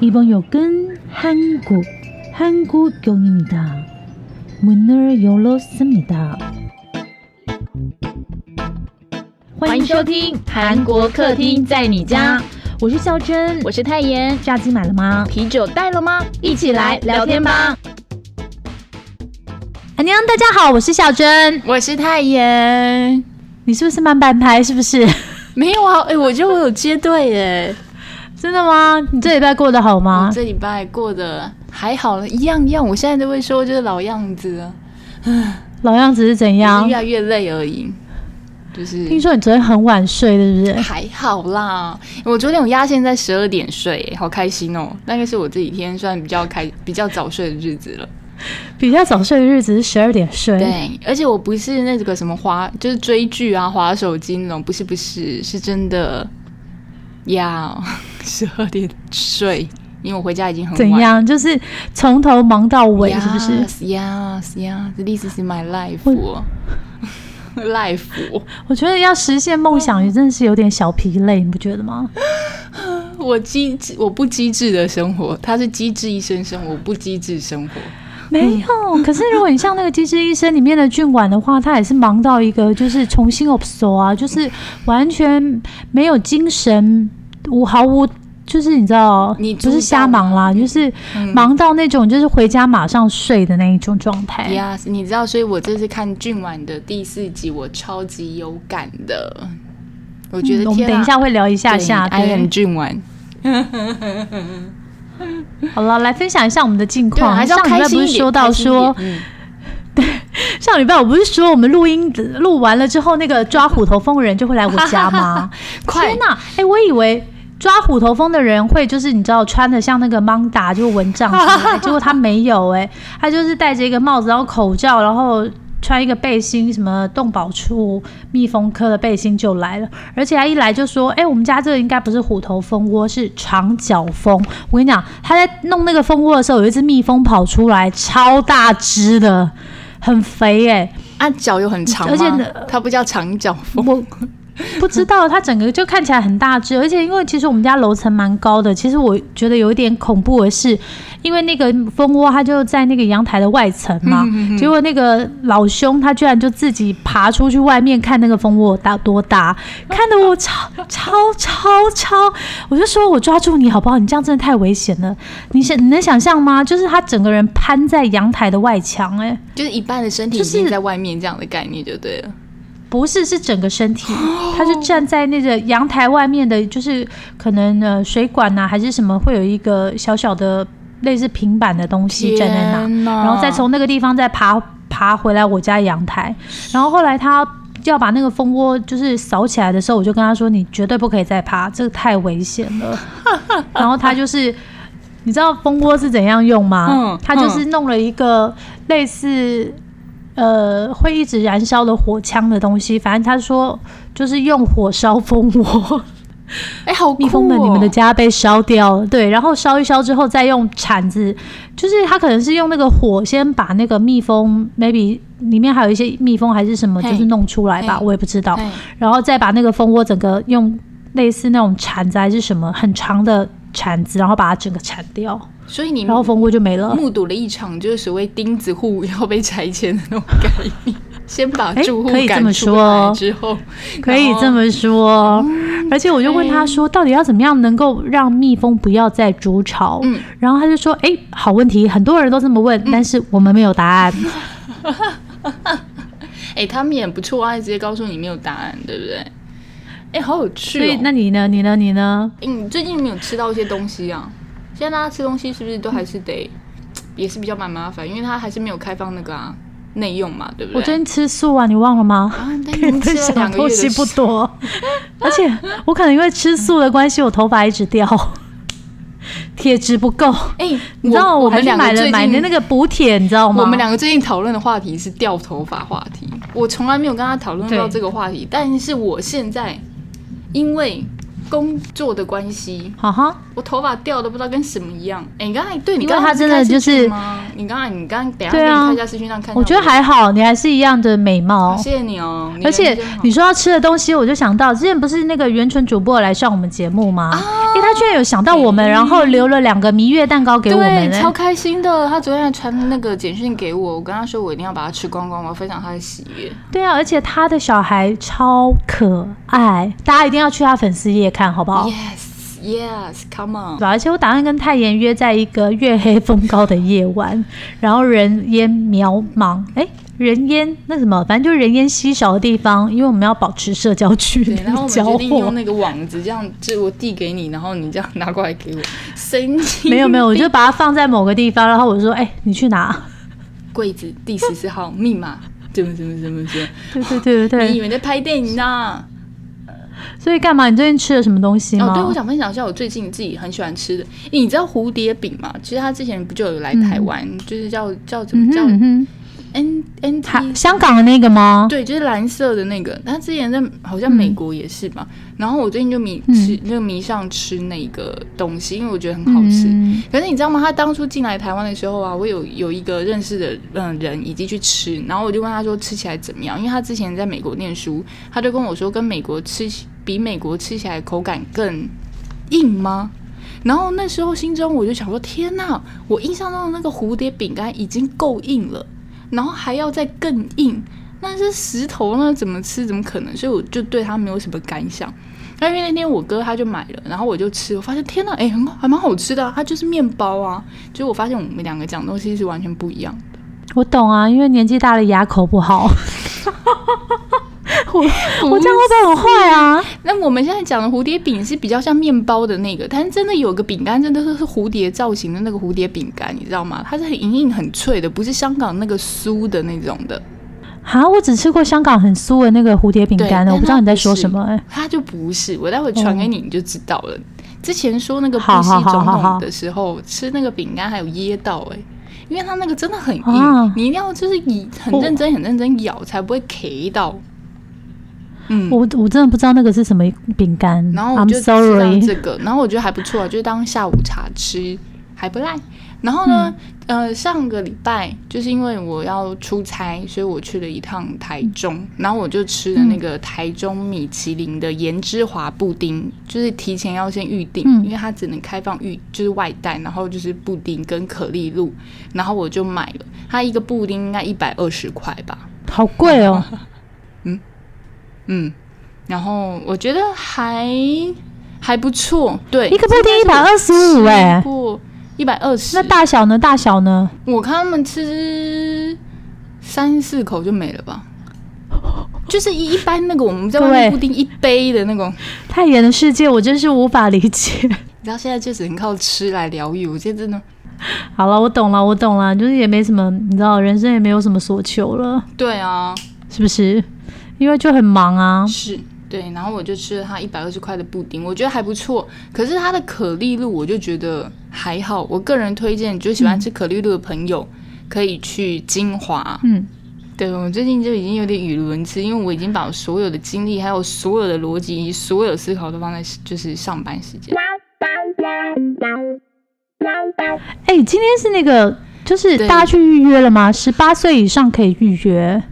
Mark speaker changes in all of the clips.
Speaker 1: 이번 역은 한국, 한국역입니다. 문을 열었습니다.
Speaker 2: 欢迎收听韩国客厅在你家，
Speaker 1: 我是孝珍，
Speaker 2: 我是泰妍。
Speaker 1: 炸鸡买了吗？
Speaker 2: 啤酒带了吗？一起来聊天吧。
Speaker 1: 安娘，大家好，我是小珍，
Speaker 2: 我是泰妍。
Speaker 1: 你是不是慢半拍？是不是？
Speaker 2: 没有啊，哎，我觉得我有接对耶。
Speaker 1: 真的吗？你这礼拜过得好吗？
Speaker 2: 这礼拜过得还好了，一样一样。我现在都会说就是老样子啊。
Speaker 1: 老样子是怎样？
Speaker 2: 越来越累而已。就是
Speaker 1: 听说你昨天很晚睡，是不是？
Speaker 2: 还好啦，我昨天有压线在十二点睡，好开心哦。那个是我这几天算比较开、比较早睡的日子了。
Speaker 1: 比较早睡的日子是十二点睡。
Speaker 2: 对，而且我不是那个什么滑，就是追剧啊、滑手机那种，不是不是，是真的要 十二点睡，因为我回家已经很晚
Speaker 1: 怎样，就是从头忙到尾，是不是
Speaker 2: ？Yes，Yes，This is my life。life，
Speaker 1: 我觉得要实现梦想也真的是有点小疲累，你不觉得吗？
Speaker 2: 我机智，我不机智的生活，他是机智一生生活，我不机智生活。
Speaker 1: 没有，可是如果你像那个机智医生里面的俊婉的话，他也是忙到一个就是重新 obso 啊，就是完全没有精神，无毫无。就是你知道，
Speaker 2: 你
Speaker 1: 不是瞎忙啦，就是忙到那种就是回家马上睡的那一种状态。
Speaker 2: 呀，你知道，所以我这次看俊婉的第四集，我超级有感的。我觉得，
Speaker 1: 我们等一下会聊一下下。
Speaker 2: I am 俊婉。
Speaker 1: 好了，来分享一下我们的近况。
Speaker 2: 上
Speaker 1: 礼拜不是说到说，对，上礼拜我不是说我们录音录完了之后，那个抓虎头蜂的人就会来我家吗？天哪！哎，我以为。抓虎头蜂的人会就是你知道穿的像那个蒙达就蚊帐，结果他没有哎，他就是戴着一个帽子，然后口罩，然后穿一个背心，什么动保处蜜蜂科的背心就来了，而且他一来就说，哎，我们家这个应该不是虎头蜂窝，是长角蜂。我跟你讲，他在弄那个蜂窝的时候，有一只蜜蜂跑出来，超大只的，很肥哎，
Speaker 2: 啊脚又很长，而且它不叫长角蜂。
Speaker 1: 不知道，它整个就看起来很大只，而且因为其实我们家楼层蛮高的，其实我觉得有一点恐怖的是，因为那个蜂窝它就在那个阳台的外层嘛，结果那个老兄他居然就自己爬出去外面看那个蜂窝大多大，看得我超超超超，我就说我抓住你好不好？你这样真的太危险了，你想你能想象吗？就是他整个人攀在阳台的外墙，哎，
Speaker 2: 就是一半的身体已经在外面这样的概念就对了。
Speaker 1: 不是，是整个身体，他就站在那个阳台外面的，就是可能呃水管呐，还是什么，会有一个小小的类似平板的东西站在那，然后再从那个地方再爬爬回来我家阳台。然后后来他要把那个蜂窝就是扫起来的时候，我就跟他说：“你绝对不可以再爬，这个太危险了。”然后他就是，你知道蜂窝是怎样用吗？嗯，他就是弄了一个类似。呃，会一直燃烧的火枪的东西，反正他说就是用火烧蜂窝。
Speaker 2: 哎，好
Speaker 1: 蜜蜂们，你们的家被烧掉了。对，然后烧一烧之后，再用铲子，就是他可能是用那个火先把那个蜜蜂，maybe 里面还有一些蜜蜂还是什么，就是弄出来吧，我也不知道。然后再把那个蜂窝整个用类似那种铲子还是什么很长的铲子，然后把它整个铲掉。
Speaker 2: 所以你
Speaker 1: 然后蜂窝就没了，
Speaker 2: 目睹了一场就是所谓钉子户要被拆迁的那种概念。先把住户赶出来之后，
Speaker 1: 可以这么说。而且我就问他说，到底要怎么样能够让蜜蜂不要再筑巢？嗯，然后他就说，哎，好问题，很多人都这么问，但是我们没有答案。
Speaker 2: 哎，他们也不错啊，直接告诉你没有答案，对不对？哎，好有趣。
Speaker 1: 所以那你呢？你呢？你呢？
Speaker 2: 你最近没有吃到一些东西啊？现在大家吃东西是不是都还是得，也是比较蛮麻烦，因为他还是没有开放那个啊内用嘛，对不对？
Speaker 1: 我最近吃素啊，你忘了吗？
Speaker 2: 啊，分享
Speaker 1: 东西不多，而且我可能因为吃素的关系，我头发一直掉，铁质不够。哎，你知道我们买了买的那个补铁，你知道吗？
Speaker 2: 我们两个最近讨论的话题是掉头发话题，我从来没有跟他讨论到这个话题，但是我现在因为。工作的关系，哈哈，我头发掉的不知道跟什么一样。哎，你刚才对你刚才
Speaker 1: 真的就是
Speaker 2: 吗？你刚才你刚等下给你看一下视频上看，
Speaker 1: 我觉得还好，你还是一样的美貌。
Speaker 2: 谢谢你哦。
Speaker 1: 而且你说要吃的东西，我就想到之前不是那个元纯主播来上我们节目吗？哎，他居然有想到我们，然后留了两个蜜月蛋糕给我们，
Speaker 2: 超开心的。他昨天还传那个简讯给我，我跟他说我一定要把它吃光光，我要分享他的喜悦。
Speaker 1: 对啊，而且他的小孩超可爱，大家一定要去他粉丝页看好不好
Speaker 2: ？Yes, yes, come on。
Speaker 1: 而且我打算跟泰妍约在一个月黑风高的夜晚，然后人烟渺茫，哎。人烟那什么，反正就是人烟稀少的地方，因为我们要保持社交距离。
Speaker 2: 然后我们决定用那个网子，这样就我递给你，然后你这样拿过来给我。神经？
Speaker 1: 没有没有，我就把它放在某个地方，然后我说：“哎，你去拿
Speaker 2: 柜子第十四号密码，怎么怎么怎么怎么？
Speaker 1: 对对对对对，
Speaker 2: 你以为在拍电影呢？
Speaker 1: 所以干嘛？你最近吃了什么东西吗？
Speaker 2: 哦，对，我想分享一下我最近自己很喜欢吃的。你知道蝴蝶饼吗？其实他之前不就有来台湾，就是叫叫怎么叫？N N T
Speaker 1: 香港的那个吗？
Speaker 2: 对，就是蓝色的那个。他之前在好像美国也是吧。然后我最近就迷吃那个迷上吃那个东西，因为我觉得很好吃。可是你知道吗？他当初进来台湾的时候啊，我有有一个认识的嗯人已经去吃，然后我就问他说吃起来怎么样？因为他之前在美国念书，他就跟我说跟美国吃比美国吃起来口感更硬吗？然后那时候心中我就想说天哪，我印象中的那个蝴蝶饼干已经够硬了。然后还要再更硬，那是石头呢怎么吃？怎么可能？所以我就对它没有什么感想。那因为那天我哥他就买了，然后我就吃，我发现天呐，哎，很，还蛮好吃的。它就是面包啊，就我发现我们两个讲东西是完全不一样的。
Speaker 1: 我懂啊，因为年纪大了牙口不好。我 我这样会不会很坏啊？
Speaker 2: 那我们现在讲的蝴蝶饼是比较像面包的那个，但是真的有个饼干，真的是是蝴蝶造型的那个蝴蝶饼干，你知道吗？它是很硬硬、很脆的，不是香港那个酥的那种的。
Speaker 1: 啊，我只吃过香港很酥的那个蝴蝶饼干的，我不知道你在说什么。哎，
Speaker 2: 它就不是，我待会传给你，你就知道了。之前说那个布西总统的时候吃那个饼干还有噎到哎，因为它那个真的很硬，你一定要就是以很认真、很认真咬才不会 K 到。
Speaker 1: 嗯，我我真的不知道那个是什么饼干，
Speaker 2: 然后我就吃到这个，然后我觉得还不错，就是当下午茶吃还不赖。然后呢，呃，上个礼拜就是因为我要出差，所以我去了一趟台中，然后我就吃了那个台中米其林的盐之华布丁，就是提前要先预定，因为它只能开放预，就是外带，然后就是布丁跟可丽露，然后我就买了，它一个布丁应该一百二十块吧，
Speaker 1: 好贵哦，
Speaker 2: 嗯。嗯，然后我觉得还还不错，对，
Speaker 1: 一个布丁一百二十五，哎，
Speaker 2: 不，一百二十。
Speaker 1: 那大小呢？大小呢？
Speaker 2: 我看他们吃三四口就没了吧，就是一一般那个我们在外面布丁一杯的那种。
Speaker 1: 太远的世界，我真是无法理解。
Speaker 2: 你知道现在就只能靠吃来疗愈，我觉得真的。
Speaker 1: 好了，我懂了，我懂了，就是也没什么，你知道，人生也没有什么所求了。
Speaker 2: 对啊，
Speaker 1: 是不是？因为就很忙啊，
Speaker 2: 是对，然后我就吃了它一百二十块的布丁，我觉得还不错。可是它的可丽露，我就觉得还好。我个人推荐，就喜欢吃可丽露的朋友可以去金华。嗯，对我最近就已经有点语无伦次，因为我已经把所有的精力、还有所有的逻辑、所有思考都放在就是上班时间。
Speaker 1: 哎，今天是那个，就是大家去预约了吗？十八岁以上可以预约，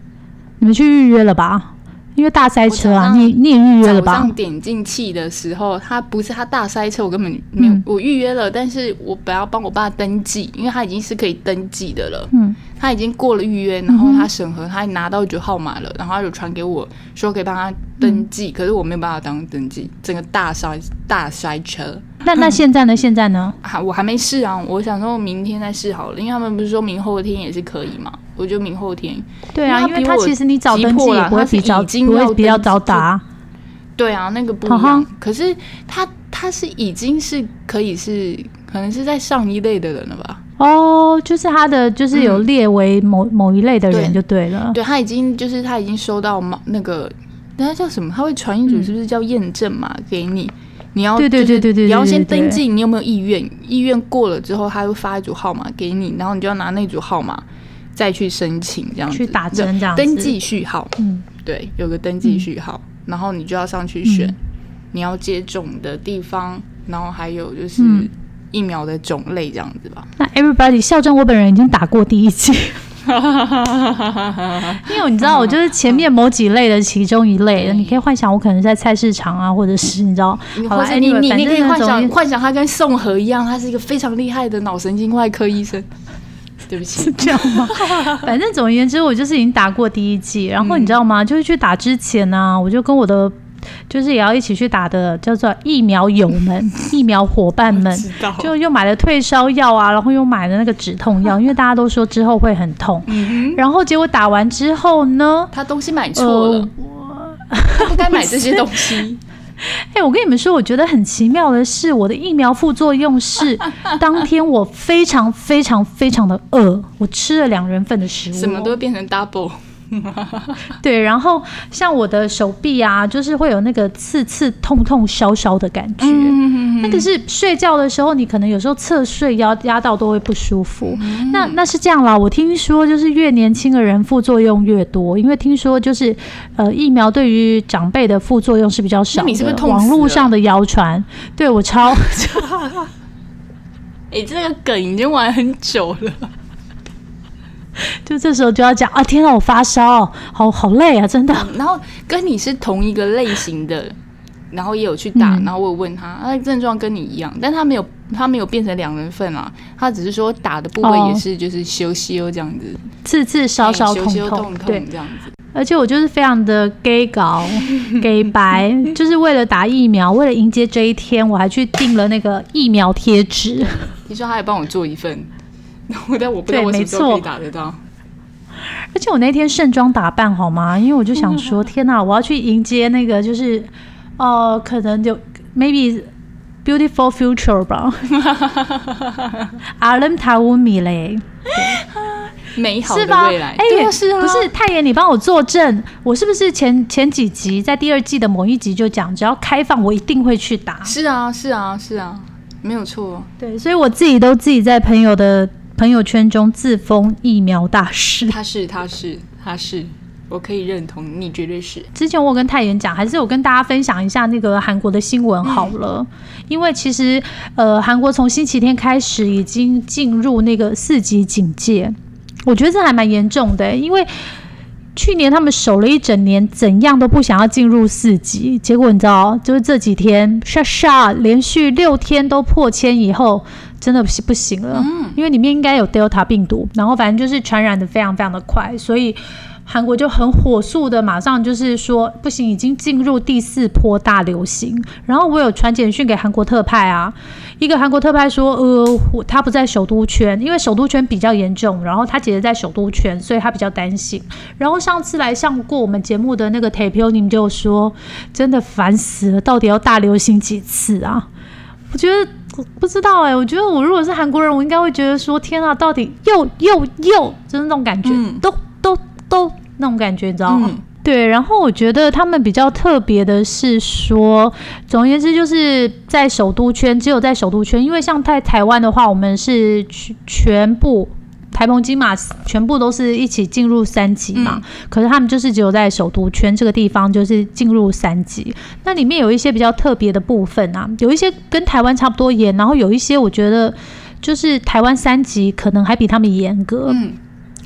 Speaker 1: 你们去预约了吧？因为大塞车啊，你你也预约了吧？
Speaker 2: 早上点进去的时候，他不是他大塞车，我根本没有，我预约了，但是我本要帮我爸登记，因为他已经是可以登记的了。嗯，他已经过了预约，然后他审核，他拿到就号码了，然后他就传给我说可以帮他登记，可是我没有办法当登记，整个大塞大塞车。
Speaker 1: 那那现在呢？现在呢？
Speaker 2: 还我还没试啊，我想说明天再试好了，因为他们不是说明后天也是可以嘛。我就明后天，
Speaker 1: 对啊，因为他其实你早登记也不会比较不会比较早打，
Speaker 2: 对啊，那个不一样。可是他他是已经是可以是可能是在上一类的人了吧？
Speaker 1: 哦，就是他的就是有列为某某一类的人就对了。
Speaker 2: 对他已经就是他已经收到嘛那个那叫什么？他会传一组是不是叫验证码给你？你要
Speaker 1: 对对对对对，
Speaker 2: 你要先登记，你有没有意愿？意愿过了之后，他会发一组号码给你，然后你就要拿那组号码。再去申请这样子，
Speaker 1: 去打针这样
Speaker 2: 登记序号，嗯，对，有个登记序号，然后你就要上去选你要接种的地方，然后还有就是疫苗的种类这样子吧。
Speaker 1: 那 everybody 校正，我本人已经打过第一剂，因为你知道，我就是前面某几类的其中一类的，你可以幻想我可能在菜市场啊，或者是你知道，
Speaker 2: 或者？你你你可以幻想幻想他跟宋和一样，他是一个非常厉害的脑神经外科医生。对不起，
Speaker 1: 是这样吗？反正总而言之，我就是已经打过第一季，然后你知道吗？就是去打之前呢，我就跟我的。就是也要一起去打的，叫做疫苗友们、疫苗伙伴们，就又买了退烧药啊，然后又买了那个止痛药，因为大家都说之后会很痛。然后结果打完之后呢，
Speaker 2: 他东西买错了，他不该买这些东西。
Speaker 1: 哎，我跟你们说，我觉得很奇妙的是，我的疫苗副作用是当天我非常非常非常的饿，我吃了两人份的食物，
Speaker 2: 什么都变成 double。
Speaker 1: 对，然后像我的手臂啊，就是会有那个刺刺痛痛烧烧的感觉，那个是睡觉的时候，你可能有时候侧睡压压到都会不舒服。那那是这样啦，我听说就是越年轻的人副作用越多，因为听说就是呃疫苗对于长辈的副作用是比较少。
Speaker 2: 你是不是
Speaker 1: 网络上的谣传？对我超，
Speaker 2: 哎，这个梗已经玩很久了。
Speaker 1: 就这时候就要讲啊！天啊，我发烧，好好累啊，真的。
Speaker 2: 然后跟你是同一个类型的，然后也有去打，然后我问他，他症状跟你一样，但他没有，他没有变成两人份啊，他只是说打的部位也是就是休息哦这样子，
Speaker 1: 刺刺烧烧痛痛
Speaker 2: 对这样子。
Speaker 1: 而且我就是非常的 gay 搞 gay 白，就是为了打疫苗，为了迎接这一天，我还去订了那个疫苗贴纸。
Speaker 2: 你说他还帮我做一份。我 但我不知道我什么时候可以打得到。
Speaker 1: 而且我那天盛装打扮好吗？因为我就想说，天哪，我要去迎接那个，就是哦，可能就 maybe beautiful future 吧。阿伦塔乌米嘞，
Speaker 2: 美好的未来。哎，是
Speaker 1: 啊，不是太爷，你帮我作证，我是不是前前几集在第二季的某一集就讲，只要开放，我一定会去打。
Speaker 2: 是啊，是啊，是啊，没有错。
Speaker 1: 对，所以我自己都自己在朋友的。朋友圈中自封疫苗大师，
Speaker 2: 他是他是他是，我可以认同，你绝对是。
Speaker 1: 之前我跟太妍讲，还是我跟大家分享一下那个韩国的新闻好了，因为其实呃，韩国从星期天开始已经进入那个四级警戒，我觉得这还蛮严重的，因为去年他们守了一整年，怎样都不想要进入四级，结果你知道，就是这几天莎莎连续六天都破千以后。真的是不行了，因为里面应该有 Delta 病毒，然后反正就是传染的非常非常的快，所以韩国就很火速的马上就是说不行，已经进入第四波大流行。然后我有传简讯给韩国特派啊，一个韩国特派说，呃，他不在首都圈，因为首都圈比较严重，然后他姐姐在首都圈，所以他比较担心。然后上次来上过我们节目的那个 Tape，你们就说真的烦死了，到底要大流行几次啊？我觉得。不知道哎，我觉得我如果是韩国人，我应该会觉得说：天啊，到底又又又，就是那种感觉，都都都那种感觉，你知道吗？对。然后我觉得他们比较特别的是说，总而言之，就是在首都圈，只有在首都圈，因为像在台湾的话，我们是全全部。台澎金马全部都是一起进入三级嘛，可是他们就是只有在首都圈这个地方就是进入三级。那里面有一些比较特别的部分啊，有一些跟台湾差不多严，然后有一些我觉得就是台湾三级可能还比他们严格。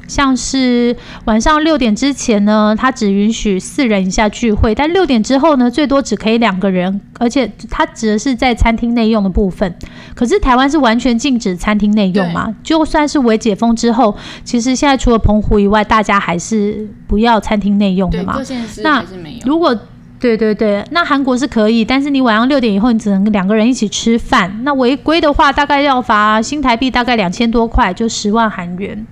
Speaker 1: 像是晚上六点之前呢，他只允许四人以下聚会，但六点之后呢，最多只可以两个人，而且他指的是在餐厅内用的部分。可是台湾是完全禁止餐厅内用嘛？就算是微解封之后，其实现在除了澎湖以外，大家还是不要餐厅内用的嘛？
Speaker 2: 那
Speaker 1: 如果对对对，那韩国是可以，但是你晚上六点以后，你只能两个人一起吃饭。那违规的话，大概要罚新台币大概两千多块，就十万韩元。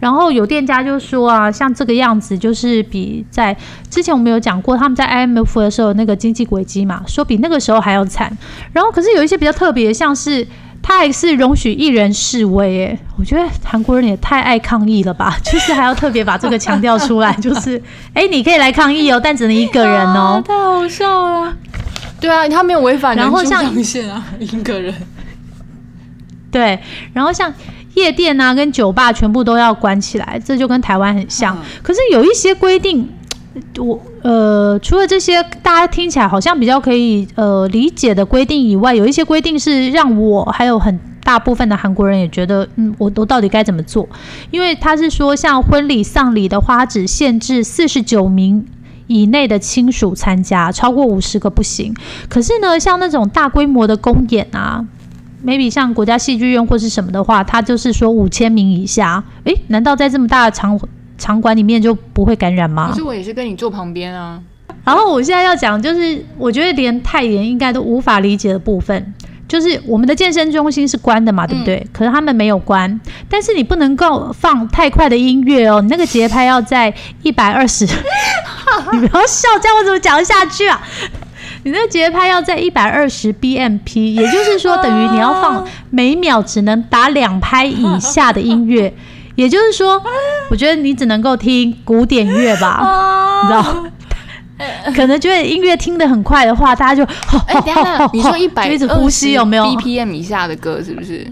Speaker 1: 然后有店家就说啊，像这个样子，就是比在之前我们有讲过，他们在 IMF 的时候那个经济轨迹嘛，说比那个时候还要惨。然后可是有一些比较特别，像是他还是容许一人示威，哎，我觉得韩国人也太爱抗议了吧，就是还要特别把这个强调出来，就是 哎，你可以来抗议哦，但只能一个人哦，
Speaker 2: 太好笑了。对啊，他没有违反然后像一个人。
Speaker 1: 对，然后像。夜店啊，跟酒吧全部都要关起来，这就跟台湾很像。可是有一些规定，我呃，除了这些大家听起来好像比较可以呃理解的规定以外，有一些规定是让我还有很。大部分的韩国人也觉得，嗯，我我到底该怎么做？因为他是说，像婚礼、丧礼的话，只限制四十九名以内的亲属参加，超过五十个不行。可是呢，像那种大规模的公演啊，maybe 像国家戏剧院或是什么的话，他就是说五千名以下。诶，难道在这么大的场场馆里面就不会感染吗？
Speaker 2: 可是我也是跟你坐旁边啊。
Speaker 1: 然后我现在要讲，就是我觉得连太妍应该都无法理解的部分，就是我们的健身中心是关的嘛，对不对？可是他们没有关，但是你不能够放太快的音乐哦，你那个节拍要在一百二十 你不要笑，这样我怎么讲得下去啊？你那节拍要在一百二十 BMP，也就是说等于你要放每秒只能打两拍以下的音乐，也就是说，我觉得你只能够听古典乐吧，你知道？可能觉得音乐听得很快的话，大家就
Speaker 2: 哎，等下，你说一百
Speaker 1: 一直呼吸有没有
Speaker 2: BPM 以下的歌是不是？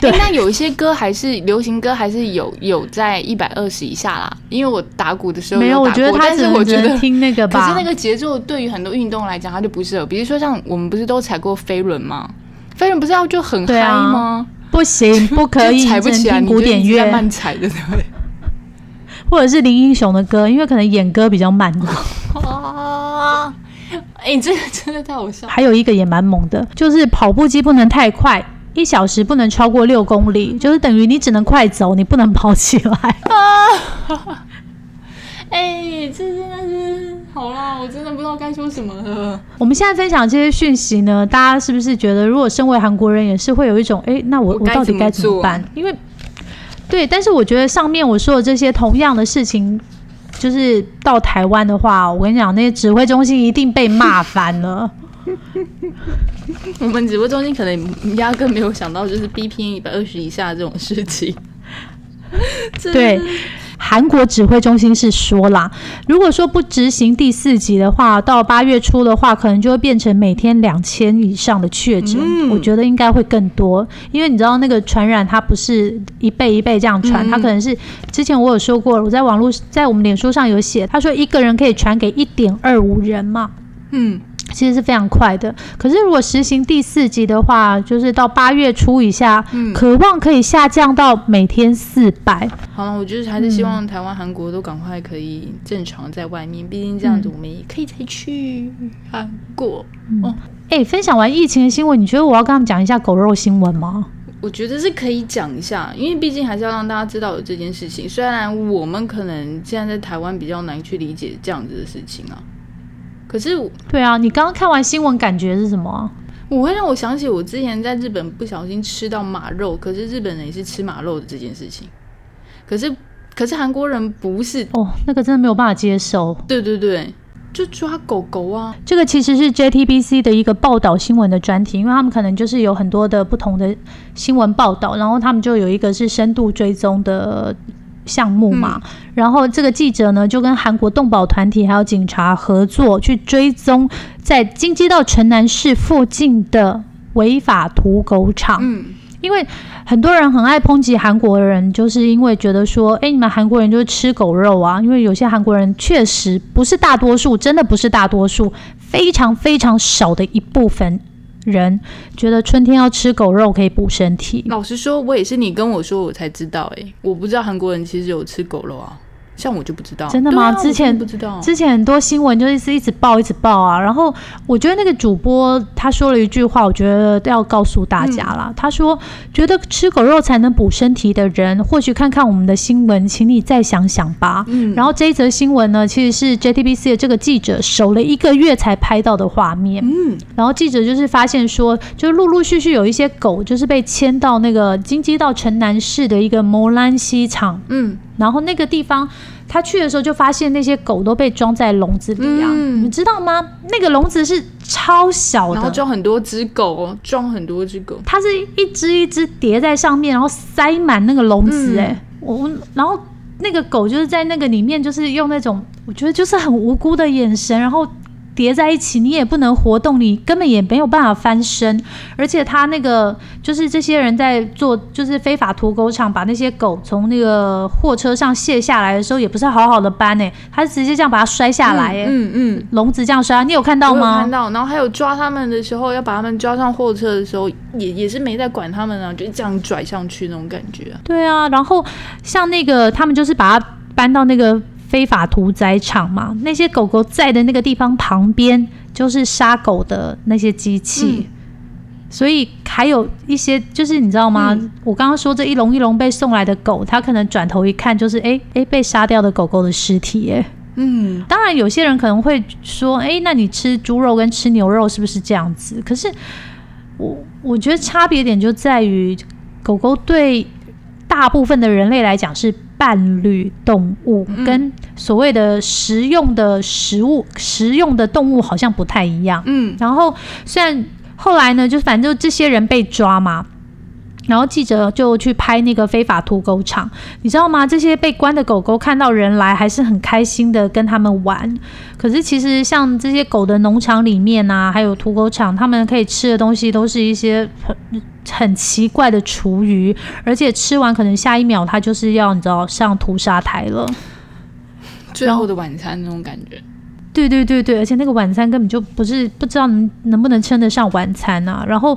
Speaker 2: 对，那有一些歌还是流行歌，还是有有在一百二十以下啦。因为我打鼓的时候
Speaker 1: 没有，我觉得他是我觉得听那个吧。
Speaker 2: 可是那个节奏对于很多运动来讲，它就不适合。比如说像我们不是都踩过飞轮吗？飞轮不是要就很嗨吗？
Speaker 1: 不行，不可以
Speaker 2: 踩不起来，
Speaker 1: 古典乐
Speaker 2: 慢踩的对。
Speaker 1: 或者是林英雄的歌，因为可能演歌比较慢。
Speaker 2: 啊！哎，这个真的太好笑。
Speaker 1: 还有一个也蛮猛的，就是跑步机不能太快，一小时不能超过六公里，就是等于你只能快走，你不能跑起来。啊！
Speaker 2: 哎，这真的是好啦，我真的不知道该说什么了。
Speaker 1: 我们现在分享这些讯息呢，大家是不是觉得，如果身为韩国人，也是会有一种哎，那我我到底该怎么办？因为对，但是我觉得上面我说的这些同样的事情。就是到台湾的话，我跟你讲，那些指挥中心一定被骂翻了。
Speaker 2: 我们指挥中心可能压根没有想到，就是 B P 一百二十以下这种事情。
Speaker 1: 对。韩国指挥中心是说啦，如果说不执行第四级的话，到八月初的话，可能就会变成每天两千以上的确诊。我觉得应该会更多，因为你知道那个传染它不是一倍一倍这样传，它可能是之前我有说过，我在网络在我们脸书上有写，他说一个人可以传给一点二五人嘛。嗯。其实是非常快的，可是如果实行第四级的话，就是到八月初以下，嗯渴望可以下降到每天四百。
Speaker 2: 好了，我觉得还是希望台湾、韩国都赶快可以正常在外面，毕竟这样子我们也可以再去韩国。
Speaker 1: 哦，哎，分享完疫情的新闻，你觉得我要跟他们讲一下狗肉新闻吗？
Speaker 2: 我觉得是可以讲一下，因为毕竟还是要让大家知道有这件事情。虽然我们可能现在在台湾比较难去理解这样子的事情啊。可是，
Speaker 1: 对啊，你刚刚看完新闻感觉是什么？
Speaker 2: 我会让我想起我之前在日本不小心吃到马肉，可是日本人也是吃马肉的这件事情。可是，可是韩国人不是
Speaker 1: 哦，那个真的没有办法接受。
Speaker 2: 对对对，就抓狗狗啊！
Speaker 1: 这个其实是 JTBC 的一个报道新闻的专题，因为他们可能就是有很多的不同的新闻报道，然后他们就有一个是深度追踪的。项目嘛，然后这个记者呢就跟韩国动保团体还有警察合作，去追踪在京畿道城南市附近的违法土狗场。嗯，因为很多人很爱抨击韩国人，就是因为觉得说，哎，你们韩国人就是吃狗肉啊。因为有些韩国人确实不是大多数，真的不是大多数，非常非常少的一部分。人觉得春天要吃狗肉可以补身体。
Speaker 2: 老实说，我也是你跟我说我才知道，诶，我不知道韩国人其实有吃狗肉啊。像我就不知道，
Speaker 1: 真的吗？之前
Speaker 2: 不知道，
Speaker 1: 之前很多新闻就是一直报，一直报啊。然后我觉得那个主播他说了一句话，我觉得要告诉大家啦。他说，觉得吃狗肉才能补身体的人，或许看看我们的新闻，请你再想想吧。嗯。然后这一则新闻呢，其实是 JTBC 的这个记者守了一个月才拍到的画面。嗯。然后记者就是发现说，就陆陆续续有一些狗就是被牵到那个京畿道城南市的一个摩兰西场。嗯。然后那个地方，他去的时候就发现那些狗都被装在笼子里啊！你们知道吗？那个笼子是超小的，
Speaker 2: 然后装很多只狗，装很多只狗，
Speaker 1: 它是一只一只叠在上面，然后塞满那个笼子。哎，我然后那个狗就是在那个里面，就是用那种我觉得就是很无辜的眼神，然后叠在一起，你也不能活动，你根本也没有办法翻身。而且他那个就是这些人在做，就是非法屠狗场，把那些狗从那个货车上卸下来的时候，也不是好好的搬诶，他直接这样把它摔下来，嗯嗯，笼子这样摔，你有看到吗？
Speaker 2: 看到。然后还有抓他们的时候，要把他们抓上货车的时候，也也是没在管他们啊，就这样拽上去那种感觉。
Speaker 1: 对啊，然后像那个他们就是把它搬到那个。非法屠宰场嘛，那些狗狗在的那个地方旁边就是杀狗的那些机器，所以还有一些就是你知道吗？我刚刚说这一笼一笼被送来的狗，它可能转头一看就是哎哎被杀掉的狗狗的尸体哎。嗯，当然有些人可能会说，哎，那你吃猪肉跟吃牛肉是不是这样子？可是我我觉得差别点就在于狗狗对大部分的人类来讲是。伴侣动物跟所谓的食用的食物、食用的动物好像不太一样。嗯，然后虽然后来呢，就反正这些人被抓嘛，然后记者就去拍那个非法屠狗场，你知道吗？这些被关的狗狗看到人来还是很开心的跟他们玩。可是其实像这些狗的农场里面啊，还有屠狗场，他们可以吃的东西都是一些。很很奇怪的厨余，而且吃完可能下一秒它就是要你知道上屠杀台了，
Speaker 2: 最后的晚餐那种感觉。
Speaker 1: 对对对对，而且那个晚餐根本就不是不知道能能不能称得上晚餐啊。然后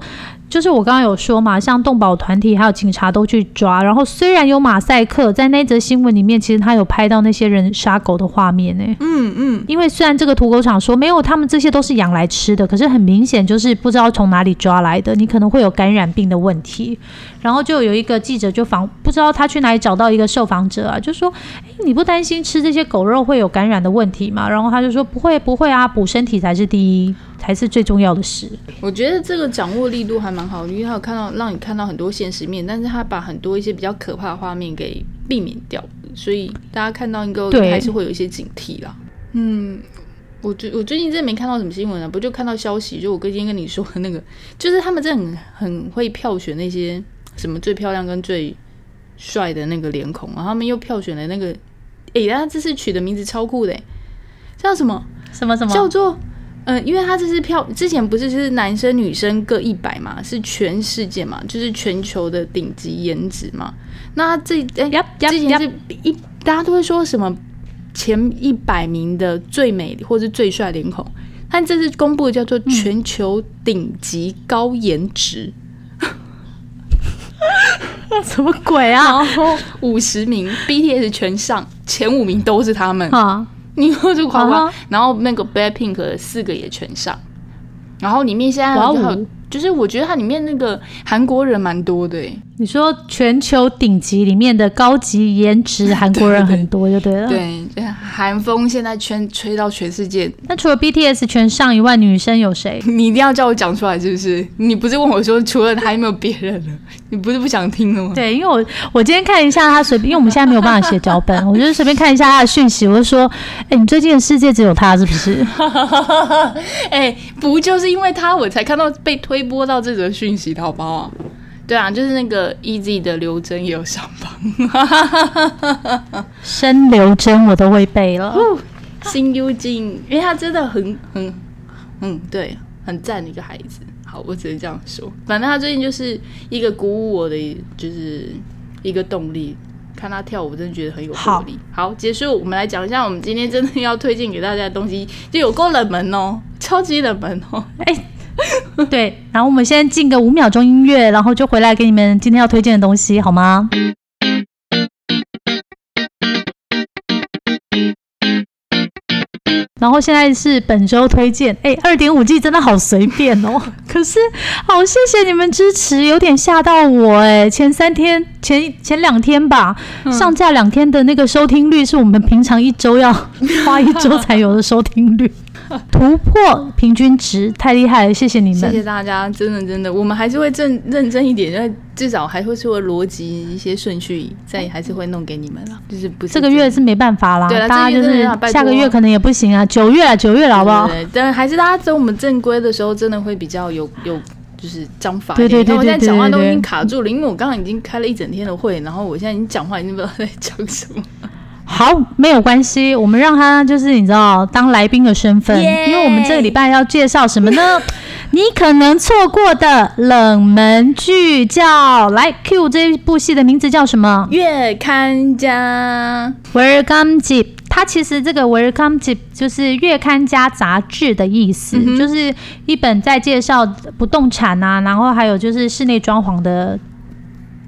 Speaker 1: 就是我刚刚有说嘛，像动保团体还有警察都去抓。然后虽然有马赛克在那则新闻里面，其实他有拍到那些人杀狗的画面呢。嗯嗯，因为虽然这个屠狗场说没有，他们这些都是养来吃的，可是很明显就是不知道从哪里抓来的，你可能会有感染病的问题。然后就有一个记者就访，不知道他去哪里找到一个受访者啊，就说：“诶，你不担心吃这些狗肉会有感染的问题吗？”然后他就说：“不会，不会啊，补身体才是第一，才是最重要的事。”
Speaker 2: 我觉得这个掌握力度还蛮好，因为他有看到让你看到很多现实面，但是他把很多一些比较可怕的画面给避免掉，所以大家看到应该还是会有一些警惕啦。嗯，我最我最近真的没看到什么新闻啊，不就看到消息，就我今天跟你说的那个，就是他们真的很很会票选那些。什么最漂亮跟最帅的那个脸孔，然后他们又票选了那个，哎，他这次取的名字超酷的，叫什么
Speaker 1: 什么什么？
Speaker 2: 叫做嗯，因为他这次票之前不是就是男生女生各一百嘛，是全世界嘛，就是全球的顶级颜值嘛。那这哎，之前是一大家都会说什么前一百名的最美或是最帅脸孔，但这次公布的叫做全球顶级高颜值。
Speaker 1: 什么鬼啊！
Speaker 2: 然后五十名 BTS 全上，前五名都是他们啊！你说就夸夸，然后那个 Blackpink 四个也全上，然后里面现在有。就是我觉得它里面那个韩国人蛮多的诶。
Speaker 1: 你说全球顶级里面的高级颜值韩国人很多就对了。
Speaker 2: 对，韩风现在圈吹到全世界。
Speaker 1: 那除了 BTS 全上以外，女生有谁？
Speaker 2: 你一定要叫我讲出来，是不是？你不是问我说除了他有没有别人了？你不是不想听了吗？
Speaker 1: 对，因为我我今天看一下他随便，因为我们现在没有办法写脚本，我就随便看一下他的讯息，我就说，哎，你最近的世界只有他是不是？
Speaker 2: 哎，不就是因为他我才看到被推播到这则讯息的好不好？对啊，就是那个 EZ 的刘真也有上榜，
Speaker 1: 生刘真我都会背了。
Speaker 2: 新 U 金，因为他真的很很嗯，对，很赞的一个孩子。好，我只能这样说。反正他最近就是一个鼓舞我的，就是一个动力。看他跳舞，真的觉得很有活力。好，结束，我们来讲一下我们今天真的要推荐给大家的东西，就有够冷门哦，超级冷门哦，哎。
Speaker 1: 对，然后我们先进个五秒钟音乐，然后就回来给你们今天要推荐的东西，好吗？然后现在是本周推荐，哎，二点五 G 真的好随便哦，可是好谢谢你们支持，有点吓到我哎，前三天前前两天吧，上架两天的那个收听率是我们平常一周要花一周才有的收听率。突破平均值，太厉害了！谢谢你们，
Speaker 2: 谢谢大家，真的真的，我们还是会正认真一点，因为至少还会说逻辑一些顺序，再还是会弄给你们了。就是不是
Speaker 1: 这个月是没办法啦，对大家就是下个月可能也不行啊，九月啊，九月了，好不好？
Speaker 2: 但还是大家走我们正规的时候，真的会比较有有就是章法。
Speaker 1: 对对对对对。我
Speaker 2: 现在讲话都已经卡住了，因为我刚刚已经开了一整天的会，然后我现在已经讲话已经不知道在讲什么。
Speaker 1: 好，没有关系，我们让他就是你知道当来宾的身份，因为我们这个礼拜要介绍什么呢？你可能错过的冷门剧叫来 Q 这一部戏的名字叫什么？
Speaker 2: 月刊家
Speaker 1: Welcome Jeep，它其实这个 Welcome Jeep 就是月刊家杂志的意思，就是一本在介绍不动产啊，然后还有就是室内装潢的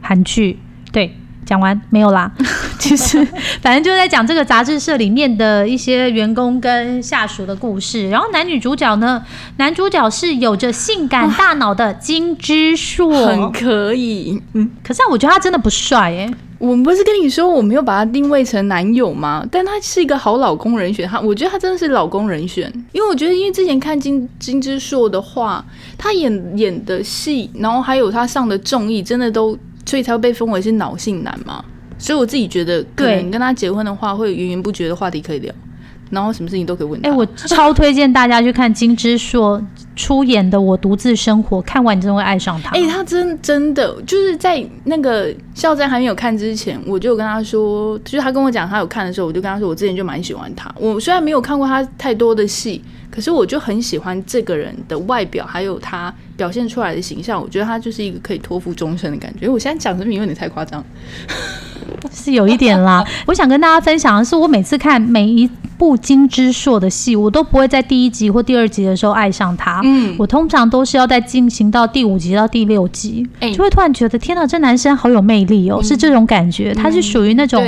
Speaker 1: 韩剧，对。讲完没有啦？其实反正就是在讲这个杂志社里面的一些员工跟下属的故事。然后男女主角呢，男主角是有着性感大脑的金之硕，
Speaker 2: 很可以。
Speaker 1: 嗯，可是我觉得他真的不帅哎。
Speaker 2: 我们不是跟你说我没有把他定位成男友吗？但他是一个好老公人选。他我觉得他真的是老公人选，因为我觉得因为之前看金金之硕的话，他演演的戏，然后还有他上的综艺，真的都。所以才会被封为是脑性男嘛？所以我自己觉得，可能跟他结婚的话，会源源不绝的话题可以聊，然后什么事情都可以问他。
Speaker 1: 哎，我超推荐大家去看金枝硕出演的《我独自生活》，看完你真的会爱上他。
Speaker 2: 哎，他真真的就是在那个肖战还没有看之前，我就跟他说，就是他跟我讲他有看的时候，我就跟他说，我之前就蛮喜欢他。我虽然没有看过他太多的戏。可是我就很喜欢这个人的外表，还有他表现出来的形象，我觉得他就是一个可以托付终身的感觉。我现在讲这么有点太夸张，
Speaker 1: 是有一点啦。我想跟大家分享的是，我每次看每一部金之硕的戏，我都不会在第一集或第二集的时候爱上他。嗯，我通常都是要在进行到第五集到第六集，就会突然觉得天哪，这男生好有魅力哦，是这种感觉。他是属于那种。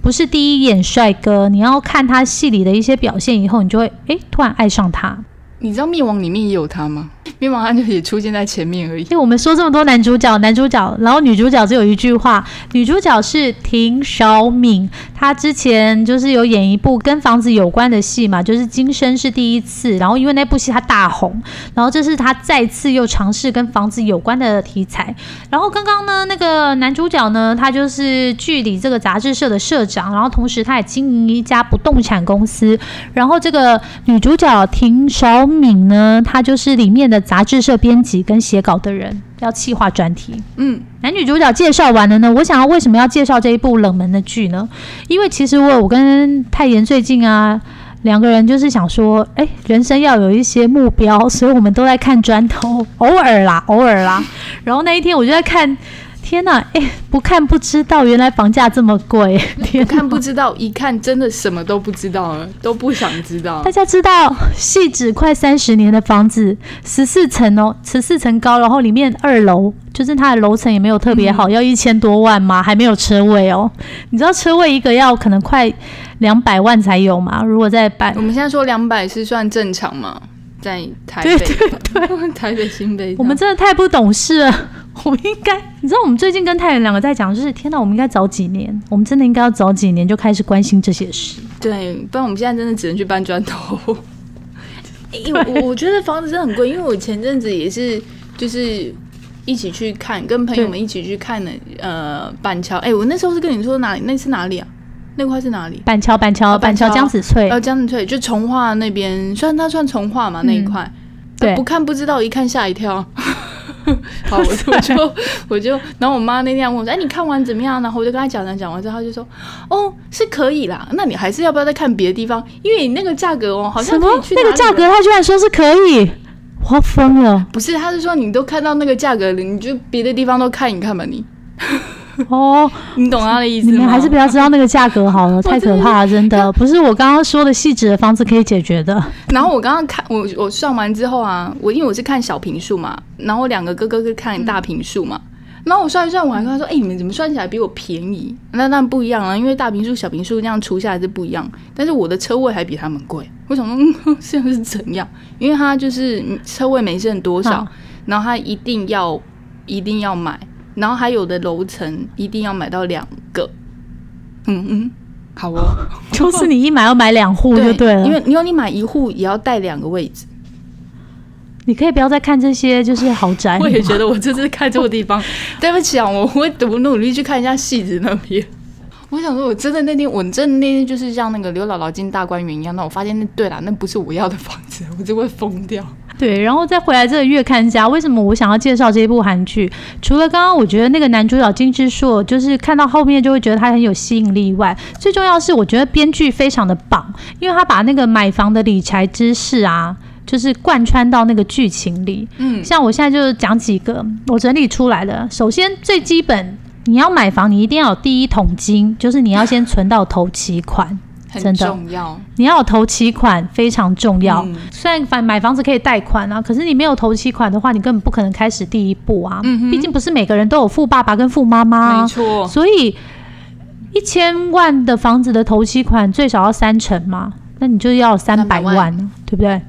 Speaker 1: 不是第一眼帅哥，你要看他戏里的一些表现以后，你就会哎突然爱上他。
Speaker 2: 你知道《灭亡》里面也有他吗？《灭亡》他就也出现在前面而已。因
Speaker 1: 为我们说这么多男主角，男主角，然后女主角只有一句话，女主角是庭少敏，她之前就是有演一部跟房子有关的戏嘛，就是《今生是第一次》，然后因为那部戏她大红，然后这是她再次又尝试跟房子有关的题材。然后刚刚呢，那个男主角呢，他就是剧里这个杂志社的社长，然后同时他也经营一家不动产公司。然后这个女主角庭少。敏呢，她就是里面的杂志社编辑跟写稿的人，要企划专题。嗯，男女主角介绍完了呢，我想要为什么要介绍这一部冷门的剧呢？因为其实我我跟泰妍最近啊，两个人就是想说，哎，人生要有一些目标，所以我们都在看砖头，偶尔啦，偶尔啦。然后那一天我就在看。天呐，哎，不看不知道，原来房价这么贵。
Speaker 2: 不看不知道，一看真的什么都不知道了，都不想知道。
Speaker 1: 大家知道，细指快三十年的房子，十四层哦，十四层高，然后里面二楼就是它的楼层也没有特别好，要一千多万嘛？还没有车位哦。你知道车位一个要可能快两百万才有嘛？如果在办，
Speaker 2: 我们现在说两百是算正常吗？在台北，
Speaker 1: 对对对，
Speaker 2: 台北新北，
Speaker 1: 我们真的太不懂事了。我们应该，你知道，我们最近跟太原两个在讲，就是天哪，我们应该早几年，我们真的应该要早几年就开始关心这些事。
Speaker 2: 对，不然我们现在真的只能去搬砖头。因为我觉得房子真的很贵，因为我前阵子也是，就是一起去看，跟朋友们一起去看的，呃，板桥。哎，我那时候是跟你说哪里？那是哪里啊？那块是哪里？
Speaker 1: 板桥，板桥，板桥江子翠。
Speaker 2: 呃，江子翠就从化那边，虽然它算从化嘛那一块，对，不看不知道，一看吓一跳。好，我我就我就，然后我妈那天问我说：“哎，你看完怎么样？”然后我就跟她讲讲，讲完之后，她就说：“哦，是可以啦，那你还是要不要再看别的地方？因为你那个价格哦，好像可以去
Speaker 1: 那个价格，她居然说是可以，我疯了！
Speaker 2: 不是，他是说你都看到那个价格了，你就别的地方都看一看吧，你。”
Speaker 1: 哦，
Speaker 2: 你懂他的意思
Speaker 1: 吗？你们还是不要知道那个价格好了，太可怕了，真的不是我刚刚说的细致的方子可以解决的。
Speaker 2: 然后我刚刚看我我算完之后啊，我因为我是看小平数嘛，然后两个哥哥是看大平数嘛，然后我算一算，我还跟他说：“哎，你们怎么算起来比我便宜？”那那不一样啊，因为大平数、小平数这样除下来是不一样，但是我的车位还比他们贵。我想说 现在是怎样？因为他就是车位没剩多少，然后他一定要一定要买。然后还有的楼层一定要买到两个，嗯嗯，好哦，
Speaker 1: 就是你一买要买两户就对了，
Speaker 2: 因为因为你买一户也要带两个位置。
Speaker 1: 你可以不要再看这些，就是豪宅。
Speaker 2: 我也觉得我这次看这个地方，对不起啊，我会努努力去看一下戏子那边。我想说，我真的那天，我真的那天就是像那个刘姥姥进大观园一样，那我发现那对了，那不是我要的房子，我就会疯掉。
Speaker 1: 对，然后再回来这个月刊家，为什么我想要介绍这部韩剧？除了刚刚我觉得那个男主角金智硕，就是看到后面就会觉得他很有吸引力外，最重要是我觉得编剧非常的棒，因为他把那个买房的理财知识啊，就是贯穿到那个剧情里。嗯，像我现在就是讲几个我整理出来的。首先最基本，你要买房，你一定要有第一桶金，就是你要先存到头期款。
Speaker 2: 很重要，
Speaker 1: 你要有头期款非常重要。虽然反买房子可以贷款啊，可是你没有头期款的话，你根本不可能开始第一步啊。嗯毕竟不是每个人都有富爸爸跟富妈妈，
Speaker 2: 没错。
Speaker 1: 所以一千万的房子的头期款最少要三成嘛，那你就要三百万，对不对？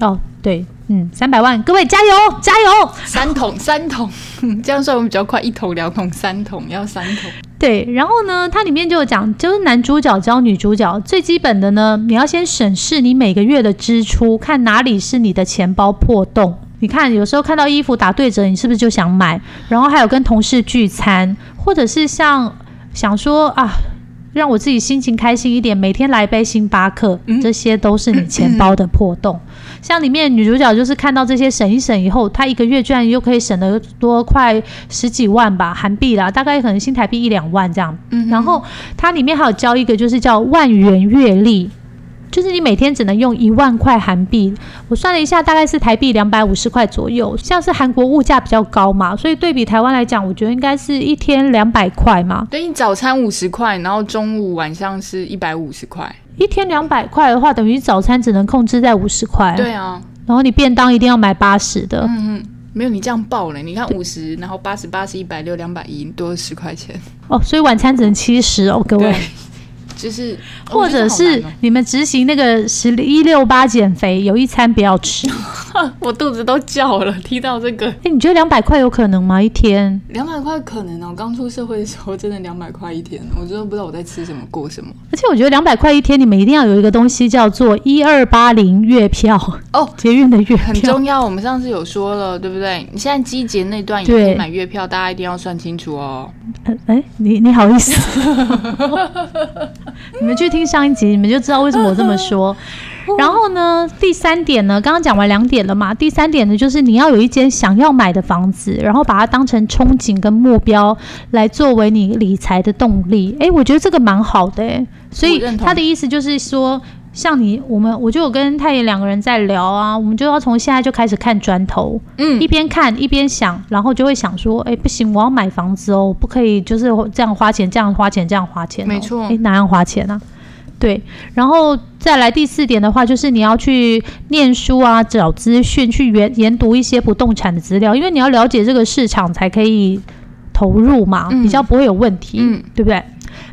Speaker 1: 哦，对，嗯，三百万，各位加油加油！
Speaker 2: 三桶三桶，这样算我们比较快，一桶两桶三桶要三桶。
Speaker 1: 对，然后呢，它里面就有讲，就是男主角教女主角最基本的呢，你要先审视你每个月的支出，看哪里是你的钱包破洞。你看，有时候看到衣服打对折，你是不是就想买？然后还有跟同事聚餐，或者是像想说啊。让我自己心情开心一点，每天来杯星巴克，这些都是你钱包的破洞。像里面女主角就是看到这些省一省以后，她一个月居然又可以省得多快十几万吧韩币啦，大概可能新台币一两万这样。嗯然后它里面还有教一个就是叫万元月历。就是你每天只能用一万块韩币，我算了一下，大概是台币两百五十块左右。像是韩国物价比较高嘛，所以对比台湾来讲，我觉得应该是一天两百块嘛。
Speaker 2: 等于早餐五十块，然后中午晚上是一百五十块。
Speaker 1: 一天两百块的话，等于早餐只能控制在五十块。
Speaker 2: 对啊，
Speaker 1: 然后你便当一定要买八十的。
Speaker 2: 嗯嗯，没有你这样报了，你看五十，然后八十八十一百六两百一，多十块钱。
Speaker 1: 哦，所以晚餐只能七十哦，各位。
Speaker 2: 就是，
Speaker 1: 或者是你们执行那个十一六八减肥，有一餐不要吃，
Speaker 2: 我肚子都叫了。听到这个，
Speaker 1: 哎，你觉得两百块有可能吗？一天
Speaker 2: 两百块可能哦。刚出社会的时候，真的两百块一天，我真的不知道我在吃什么，过什么。
Speaker 1: 而且我觉得两百块一天，你们一定要有一个东西叫做一二八零月票哦，捷运的月票
Speaker 2: 很重要。我们上次有说了，对不对？你现在季节那段也可以买月票，大家一定要算清楚哦。
Speaker 1: 哎，你你好意思？你们去听上一集，你们就知道为什么我这么说。然后呢，第三点呢，刚刚讲完两点了嘛。第三点呢，就是你要有一间想要买的房子，然后把它当成憧憬跟目标来作为你理财的动力。哎，我觉得这个蛮好的诶。所以他的意思就是说。像你，我们我就有跟太爷两个人在聊啊，我们就要从现在就开始看砖头，嗯，一边看一边想，然后就会想说，哎，不行，我要买房子哦，不可以就是这样花钱，这样花钱，这样花钱，
Speaker 2: 没错，
Speaker 1: 哎，哪样花钱啊？对，然后再来第四点的话，就是你要去念书啊，找资讯，去研研读一些不动产的资料，因为你要了解这个市场才可以投入嘛，比较不会有问题，嗯，对不对？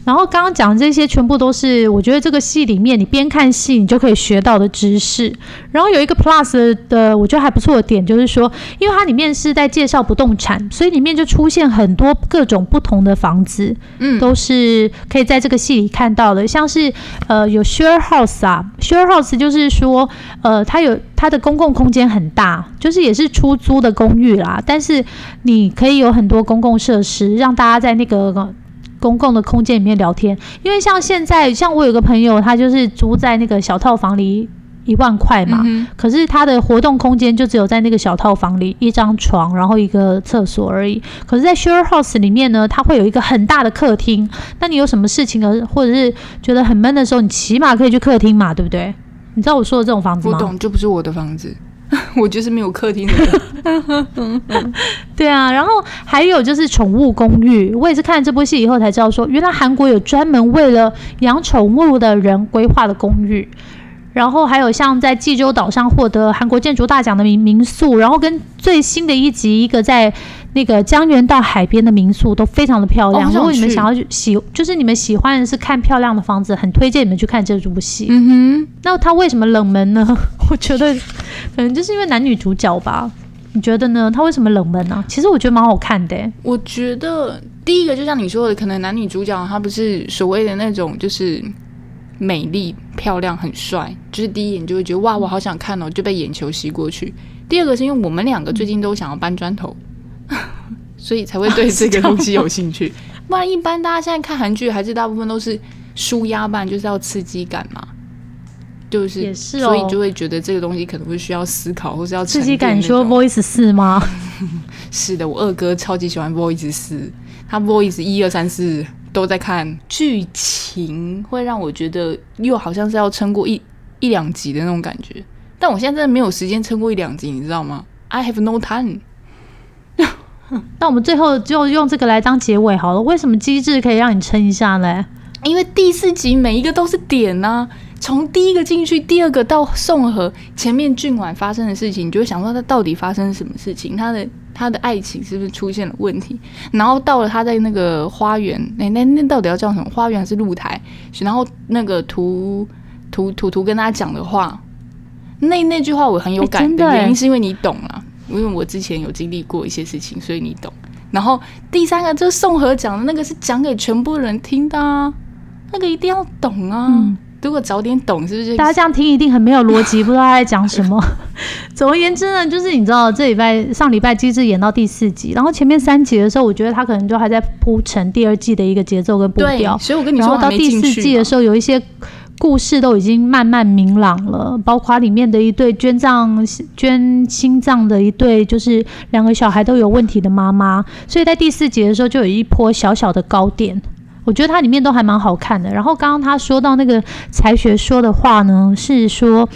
Speaker 1: 然后刚刚讲的这些全部都是，我觉得这个戏里面你边看戏你就可以学到的知识。然后有一个 plus 的，我觉得还不错的点就是说，因为它里面是在介绍不动产，所以里面就出现很多各种不同的房子，嗯，都是可以在这个戏里看到的。像是呃有 share house 啊，share house 就是说呃它有它的公共空间很大，就是也是出租的公寓啦，但是你可以有很多公共设施，让大家在那个。公共的空间里面聊天，因为像现在，像我有个朋友，他就是租在那个小套房里，一万块嘛，可是他的活动空间就只有在那个小套房里，一张床，然后一个厕所而已。可是，在 share house 里面呢，它会有一个很大的客厅，那你有什么事情呢，或者是觉得很闷的时候，你起码可以去客厅嘛，对不对？你知道我说的这种房子吗？
Speaker 2: 我懂，就不是我的房子。我就是没有客厅的。
Speaker 1: 对啊，然后还有就是宠物公寓，我也是看了这部戏以后才知道，说原来韩国有专门为了养宠物的人规划的公寓。然后还有像在济州岛上获得韩国建筑大奖的民民宿，然后跟最新的一集一个在那个江原道海边的民宿都非常的漂亮。如果你们想要喜，就是你们喜欢的是看漂亮的房子，很推荐你们去看这部戏。嗯哼，那它为什么冷门呢？我觉得可能就是因为男女主角吧。你觉得呢？它为什么冷门呢？其实我觉得蛮好看的。
Speaker 2: 我觉得第一个就像你说的，可能男女主角他不是所谓的那种就是。美丽、漂亮、很帅，就是第一眼就会觉得哇，我好想看哦，就被眼球吸过去。第二个是因为我们两个最近都想要搬砖头，所以才会对这个东西有兴趣。不然一般大家现在看韩剧，还是大部分都是舒压版，就是要刺激感嘛。就是也是、哦所以就会觉得这个东西可能会需要思考，或是要
Speaker 1: 刺激感说 Voice 四吗？
Speaker 2: 是的，我二哥超级喜欢 Voice 四，他 Voice 一二三四都在看，剧情会让我觉得又好像是要撑过一一两集的那种感觉，但我现在真的没有时间撑过一两集，你知道吗？I have no time。
Speaker 1: 那我们最后就用这个来当结尾好了。为什么机制可以让你撑一下呢？
Speaker 2: 因为第四集每一个都是点呢。从第一个进去，第二个到宋和前面俊婉发生的事情，你就会想说他到底发生什么事情？他的他的爱情是不是出现了问题？然后到了他在那个花园，那那那到底要叫什么？花园还是露台？然后那个图图图图跟他讲的话，那那句话我很有感的原因是因为你懂了，因为我之前有经历过一些事情，所以你懂。然后第三个就是宋和讲的那个是讲给全部人听的啊，那个一定要懂啊。如果早点懂，是不是？
Speaker 1: 大家这样听一定很没有逻辑，不知道他在讲什么。总而言之呢，就是你知道，这礼拜上礼拜机制演到第四集，然后前面三集的时候，我觉得他可能就还在铺陈第二季的一个节奏跟步调。
Speaker 2: 所以我跟你说，
Speaker 1: 然后到第四季的时候，有一些故事都已经慢慢明朗了，包括里面的一对捐脏捐心脏的一对，就是两个小孩都有问题的妈妈。所以在第四集的时候，就有一波小小的高点。我觉得它里面都还蛮好看的。然后刚刚他说到那个才学说的话呢，是说，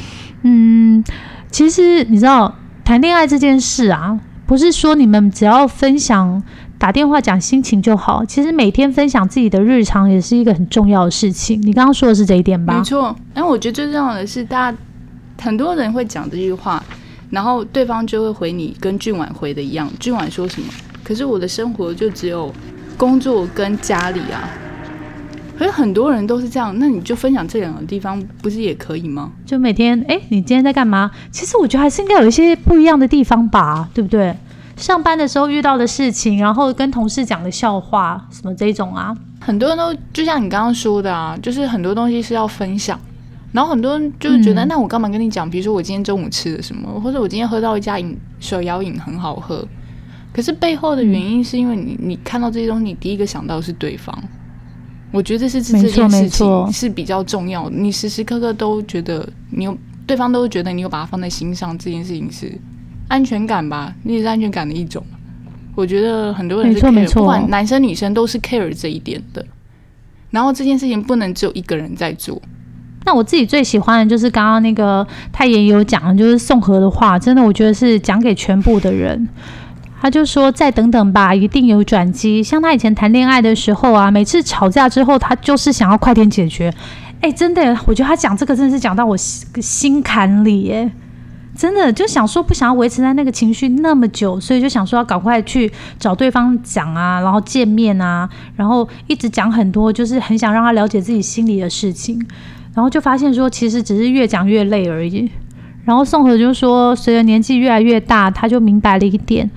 Speaker 1: 嗯，其实你知道谈恋爱这件事啊，不是说你们只要分享打电话讲心情就好，其实每天分享自己的日常也是一个很重要的事情。你刚刚说的是这一点吧？
Speaker 2: 没错。然后我觉得最重要的是，大家很多人会讲这句话，然后对方就会回你跟俊婉回的一样。俊婉说什么？可是我的生活就只有。工作跟家里啊，可是很多人都是这样，那你就分享这两个地方，不是也可以吗？
Speaker 1: 就每天，哎，你今天在干嘛？其实我觉得还是应该有一些不一样的地方吧，对不对？上班的时候遇到的事情，然后跟同事讲的笑话，什么这种啊，
Speaker 2: 很多人都就像你刚刚说的啊，就是很多东西是要分享，然后很多人就是觉得，那我干嘛跟你讲？比如说我今天中午吃了什么，或者我今天喝到一家饮手摇饮很好喝。可是背后的原因是因为你，你看到这些东西，你第一个想到是对方。我觉得是这件事情是比较重要的。你时时刻刻都觉得你有对方，都会觉得你有把它放在心上，这件事情是安全感吧？你也是安全感的一种。我觉得很多人是 care，不管男生女生都是 care 这一点的。然后这件事情不能只有一个人在做。
Speaker 1: 那我自己最喜欢的就是刚刚那个他也有讲，就是宋和的话，真的我觉得是讲给全部的人。他就说：“再等等吧，一定有转机。像他以前谈恋爱的时候啊，每次吵架之后，他就是想要快点解决。哎，真的，我觉得他讲这个真的是讲到我心坎里，耶，真的就想说不想要维持在那个情绪那么久，所以就想说要赶快去找对方讲啊，然后见面啊，然后一直讲很多，就是很想让他了解自己心里的事情，然后就发现说其实只是越讲越累而已。然后宋和就说，随着年纪越来越大，他就明白了一点。”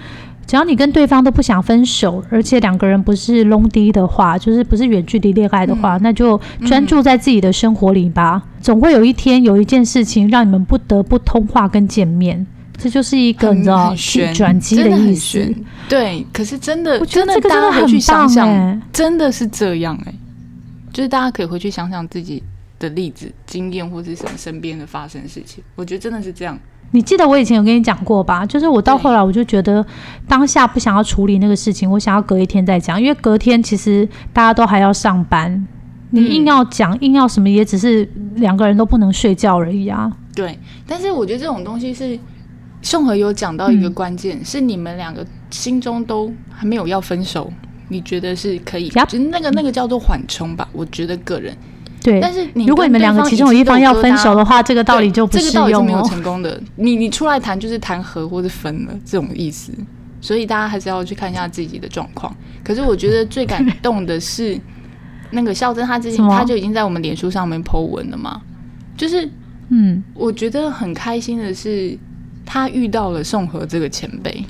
Speaker 1: 只要你跟对方都不想分手，而且两个人不是 long 低的话，就是不是远距离恋爱的话，那就专注在自己的生活里吧。总会有一天有一件事情让你们不得不通话跟见面，这就是一个你知道转机的意思。
Speaker 2: 对，可是真的，
Speaker 1: 我觉
Speaker 2: 得
Speaker 1: 这个真的
Speaker 2: 很
Speaker 1: 棒哎，
Speaker 2: 真的是这样哎，就是大家可以回去想想自己的例子、经验或是什么身边的发生事情，我觉得真的是这样。
Speaker 1: 你记得我以前有跟你讲过吧？就是我到后来我就觉得当下不想要处理那个事情，我想要隔一天再讲，因为隔天其实大家都还要上班，你硬要讲硬要什么，也只是两个人都不能睡觉而已啊。
Speaker 2: 对，但是我觉得这种东西是宋和有讲到一个关键，是你们两个心中都还没有要分手，你觉得是可以，就那个那个叫做缓冲吧？我觉得个人。
Speaker 1: 对，
Speaker 2: 但是
Speaker 1: 如果你们两个其中有一方要分手的话，这个道理就不适用
Speaker 2: 没有成功的，你你出来谈就是谈和或者分了这种意思，所以大家还是要去看一下自己的状况。可是我觉得最感 动的是那个孝珍，他之前他就已经在我们脸书上面 po 文了嘛，就是嗯，我觉得很开心的是他遇到了宋和这个前辈，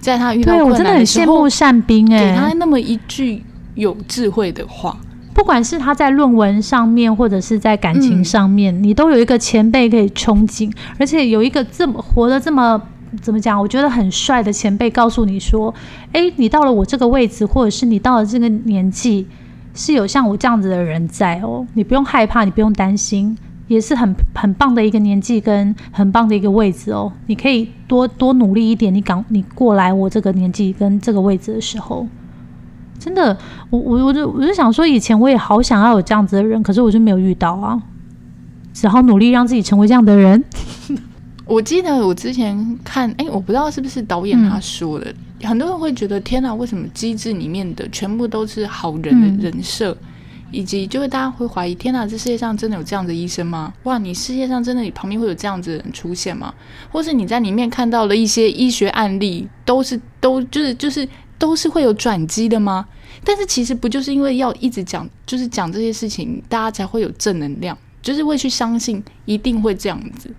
Speaker 2: 在他遇到困难的
Speaker 1: 时候，善兵哎，
Speaker 2: 给他那么一句有智慧的话。
Speaker 1: 不管是他在论文上面，或者是在感情上面，你都有一个前辈可以憧憬，而且有一个这么活得这么怎么讲？我觉得很帅的前辈告诉你说：“哎，你到了我这个位置，或者是你到了这个年纪，是有像我这样子的人在哦，你不用害怕，你不用担心。”也是很很棒的一个年纪跟很棒的一个位置哦。你可以多多努力一点，你赶你过来我这个年纪跟这个位置的时候，真的，我我我就我就想说，以前我也好想要有这样子的人，可是我就没有遇到啊。只好努力让自己成为这样的人。
Speaker 2: 我记得我之前看，哎，我不知道是不是导演他说的，很多人会觉得天哪，为什么机制里面的全部都是好人的人设，以及就会大家会怀疑，天哪，这世界上真的有这样的医生吗？哇，你世界上真的你旁边会有这样子的人出现吗？或是你在里面看到了一些医学案例，都是都就是就是都是会有转机的吗？但是其实不就是因为要一直讲，就是讲这些事情，大家才会有正能量，就是会去相信一定会这样子。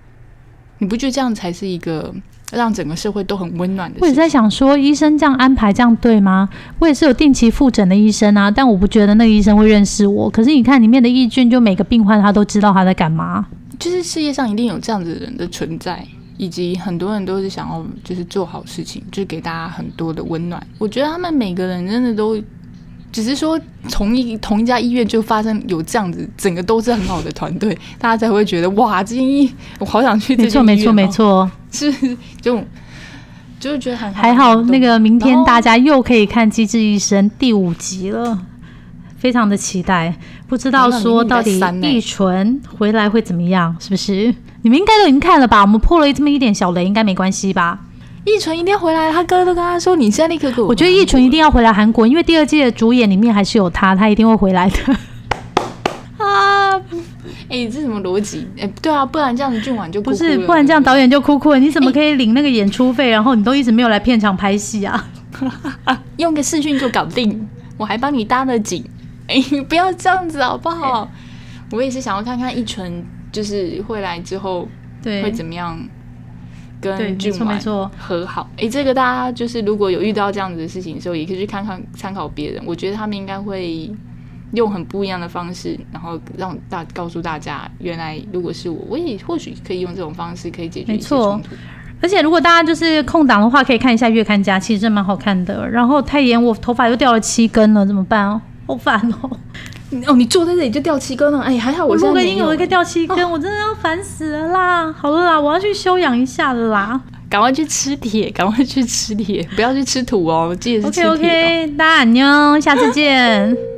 Speaker 2: 你不觉得这样才是一个让整个社会都很温暖的？
Speaker 1: 我也在想说，医生这样安排这样对吗？我也是有定期复诊的医生啊，但我不觉得那个医生会认识我。可是你看里面的义俊，就每个病患他都知道他在干嘛。
Speaker 2: 就是世界上一定有这样子的人的存在，以及很多人都是想要就是做好事情，就是给大家很多的温暖。我觉得他们每个人真的都。只是说同一同一家医院就发生有这样子，整个都是很好的团队，大家才会觉得哇，这间医我好想去。
Speaker 1: 没错没错没错，
Speaker 2: 是就就是觉得很
Speaker 1: 还好。那个明天大家又可以看《机智医生》第五集了，非常的期待。不知道说到底易纯回来会怎么样，是不是？你们应该都已经看了吧？我们破了这么一点小雷，应该没关系吧？
Speaker 2: 易纯一定要回来，他哥都跟他说：“你现在立刻给我。”
Speaker 1: 我觉得易纯一定要回来韩国，因为第二季的主演里面还是有他，他一定会回来的。
Speaker 2: 啊，哎，这什么逻辑？哎，对啊，不然这样子俊婉就
Speaker 1: 不是，不然这样导演就哭哭了。你怎么可以领那个演出费，然后你都一直没有来片场拍戏啊？
Speaker 2: 用个视讯就搞定，我还帮你搭了景。哎，不要这样子好不好？我也是想要看看一纯，就是会来之后会怎么样。跟俊完和好，哎，这个大家就是如果有遇到这样子的事情的时候，也可以去看看参考别人。我觉得他们应该会用很不一样的方式，然后让大告诉大家，原来如果是我，我也或许可以用这种方式可以解决一些冲突。
Speaker 1: 而且如果大家就是空档的话，可以看一下月刊家，其实真蛮好看的。然后太严，我头发又掉了七根了，怎么办哦？好烦哦。
Speaker 2: 哦，你坐在这里就掉七根了，哎，还好我
Speaker 1: 录个音我一个掉七根，我真的要烦死了啦！好了啦，我要去休养一下了啦，
Speaker 2: 赶快去吃铁，赶快去吃铁，不要去吃土哦，记得是吃铁。
Speaker 1: OK OK，大家安妞，下次见。